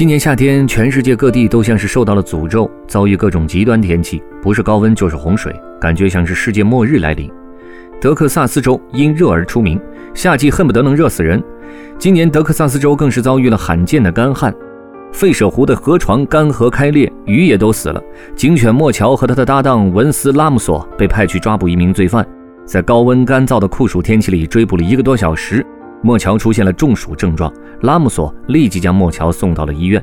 今年夏天，全世界各地都像是受到了诅咒，遭遇各种极端天气，不是高温就是洪水，感觉像是世界末日来临。德克萨斯州因热而出名，夏季恨不得能热死人。今年德克萨斯州更是遭遇了罕见的干旱，费舍湖的河床干涸开裂，鱼也都死了。警犬莫乔和他的搭档文斯拉姆索被派去抓捕一名罪犯，在高温干燥的酷暑天气里追捕了一个多小时。莫乔出现了中暑症状，拉姆索立即将莫乔送到了医院。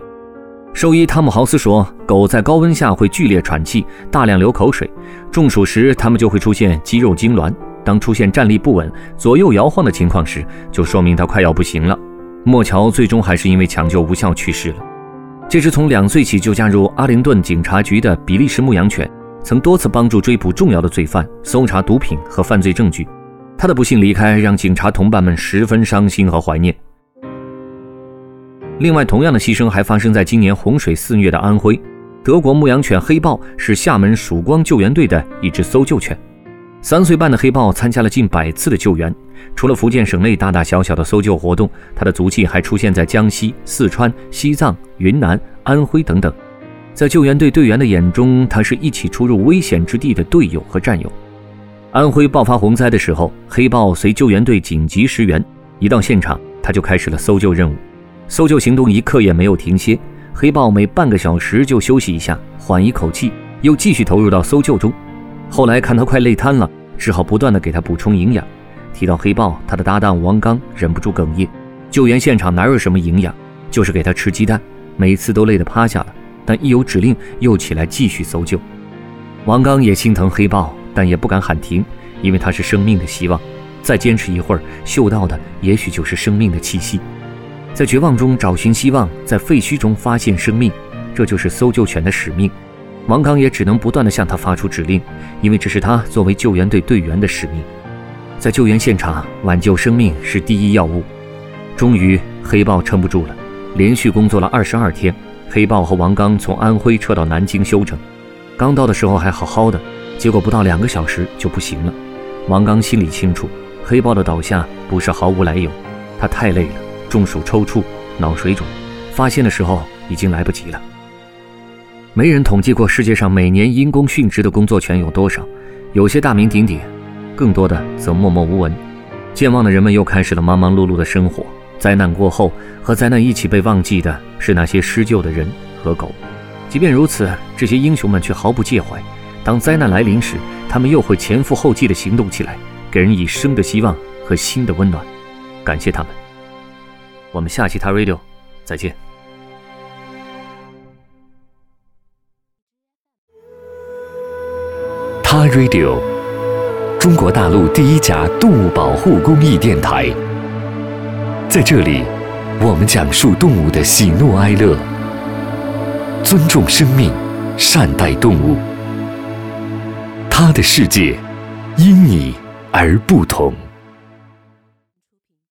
兽医汤姆豪斯说，狗在高温下会剧烈喘气，大量流口水，中暑时它们就会出现肌肉痉挛。当出现站立不稳、左右摇晃的情况时，就说明它快要不行了。莫乔最终还是因为抢救无效去世了。这只从两岁起就加入阿灵顿警察局的比利时牧羊犬，曾多次帮助追捕重要的罪犯、搜查毒品和犯罪证据。他的不幸离开让警察同伴们十分伤心和怀念。另外，同样的牺牲还发生在今年洪水肆虐的安徽。德国牧羊犬黑豹是厦门曙光救援队的一只搜救犬。三岁半的黑豹参加了近百次的救援，除了福建省内大大小小的搜救活动，它的足迹还出现在江西、四川、西藏、云南、安徽等等。在救援队队员的眼中，它是一起出入危险之地的队友和战友。安徽爆发洪灾的时候，黑豹随救援队紧急驰援。一到现场，他就开始了搜救任务。搜救行动一刻也没有停歇，黑豹每半个小时就休息一下，缓一口气，又继续投入到搜救中。后来看他快累瘫了，只好不断的给他补充营养。提到黑豹，他的搭档王刚忍不住哽咽：救援现场哪有什么营养，就是给他吃鸡蛋，每次都累得趴下了，但一有指令又起来继续搜救。王刚也心疼黑豹。但也不敢喊停，因为它是生命的希望。再坚持一会儿，嗅到的也许就是生命的气息。在绝望中找寻希望，在废墟中发现生命，这就是搜救犬的使命。王刚也只能不断地向他发出指令，因为这是他作为救援队队员的使命。在救援现场，挽救生命是第一要务。终于，黑豹撑不住了，连续工作了二十二天，黑豹和王刚从安徽撤到南京休整。刚到的时候还好好的。结果不到两个小时就不行了。王刚心里清楚，黑豹的倒下不是毫无来由，他太累了，中暑、抽搐、脑水肿，发现的时候已经来不及了。没人统计过世界上每年因公殉职的工作犬有多少，有些大名鼎鼎，更多的则默默无闻。健忘的人们又开始了忙忙碌碌的生活。灾难过后，和灾难一起被忘记的是那些施救的人和狗。即便如此，这些英雄们却毫不介怀。当灾难来临时，他们又会前赴后继地行动起来，给人以生的希望和新的温暖。感谢他们。我们下期他 Radio 再见。他 Radio，中国大陆第一家动物保护公益电台。在这里，我们讲述动物的喜怒哀乐，尊重生命，善待动物。他的世界因你而不同。